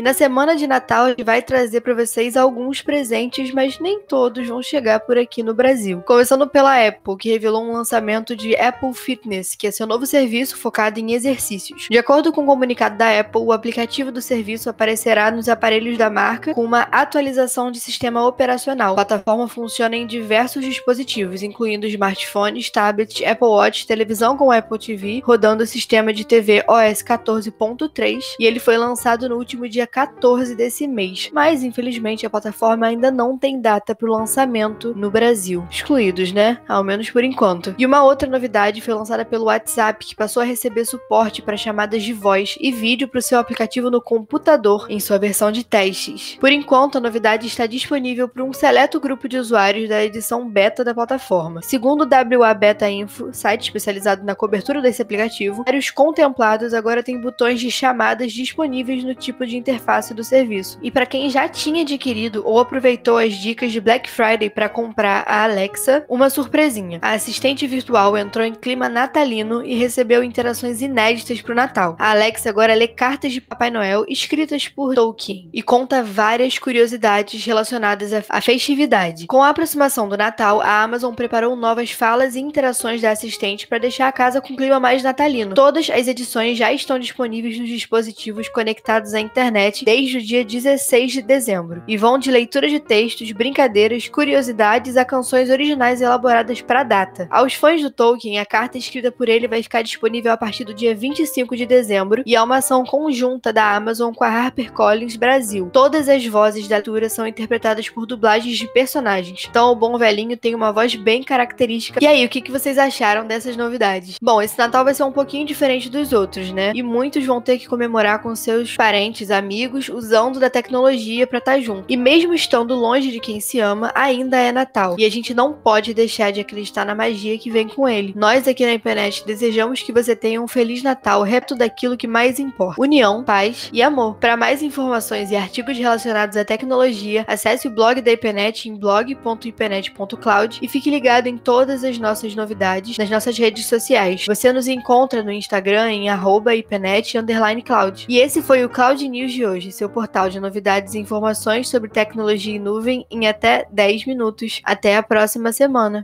E na semana de Natal gente vai trazer para vocês alguns presentes, mas nem todos vão chegar por aqui no Brasil. Começando pela Apple, que revelou um lançamento de Apple Fitness, que é seu novo serviço focado em exercícios. De acordo com o um comunicado da Apple, o aplicativo do serviço aparecerá nos aparelhos da marca com uma atualização de sistema operacional. A plataforma funciona em diversos dispositivos, incluindo smartphones, tablets, Apple Watch, televisão com Apple TV, rodando o sistema de TV OS 14.3, e ele foi lançado no último dia 14 desse mês, mas infelizmente a plataforma ainda não tem data para o lançamento no Brasil. Excluídos, né? Ao menos por enquanto. E uma outra novidade foi lançada pelo WhatsApp, que passou a receber suporte para chamadas de voz e vídeo para o seu aplicativo no computador, em sua versão de testes. Por enquanto, a novidade está disponível para um seleto grupo de usuários da edição beta da plataforma. Segundo o WA Beta Info, site especializado na cobertura desse aplicativo, os contemplados agora têm botões de chamadas disponíveis no tipo de interface interface do serviço. E para quem já tinha adquirido ou aproveitou as dicas de Black Friday para comprar a Alexa, uma surpresinha. A assistente virtual entrou em clima natalino e recebeu interações inéditas para o Natal. A Alexa agora lê cartas de Papai Noel escritas por Tolkien e conta várias curiosidades relacionadas à festividade. Com a aproximação do Natal, a Amazon preparou novas falas e interações da assistente para deixar a casa com clima mais natalino. Todas as edições já estão disponíveis nos dispositivos conectados à internet internet desde o dia 16 de dezembro e vão de leitura de textos, brincadeiras, curiosidades a canções originais elaboradas para a data. Aos fãs do Tolkien, a carta escrita por ele vai ficar disponível a partir do dia 25 de dezembro e é uma ação conjunta da Amazon com a HarperCollins Brasil. Todas as vozes da leitura são interpretadas por dublagens de personagens, então o bom velhinho tem uma voz bem característica. E aí, o que, vocês acharam dessas novidades? Bom, esse Natal vai ser um pouquinho diferente dos outros, né? E muitos vão ter que comemorar com seus parentes, amigos amigos usando da tecnologia para estar tá junto. E mesmo estando longe de quem se ama, ainda é Natal. E a gente não pode deixar de acreditar na magia que vem com ele. Nós aqui na internet desejamos que você tenha um feliz Natal, repto daquilo que mais importa: união, paz e amor. Para mais informações e artigos relacionados à tecnologia, acesse o blog da IPNET em blog.ipenet.cloud e fique ligado em todas as nossas novidades nas nossas redes sociais. Você nos encontra no Instagram em @ipenet_cloud. E esse foi o Cloud News de hoje hoje, seu portal de novidades e informações sobre tecnologia em nuvem em até 10 minutos. Até a próxima semana.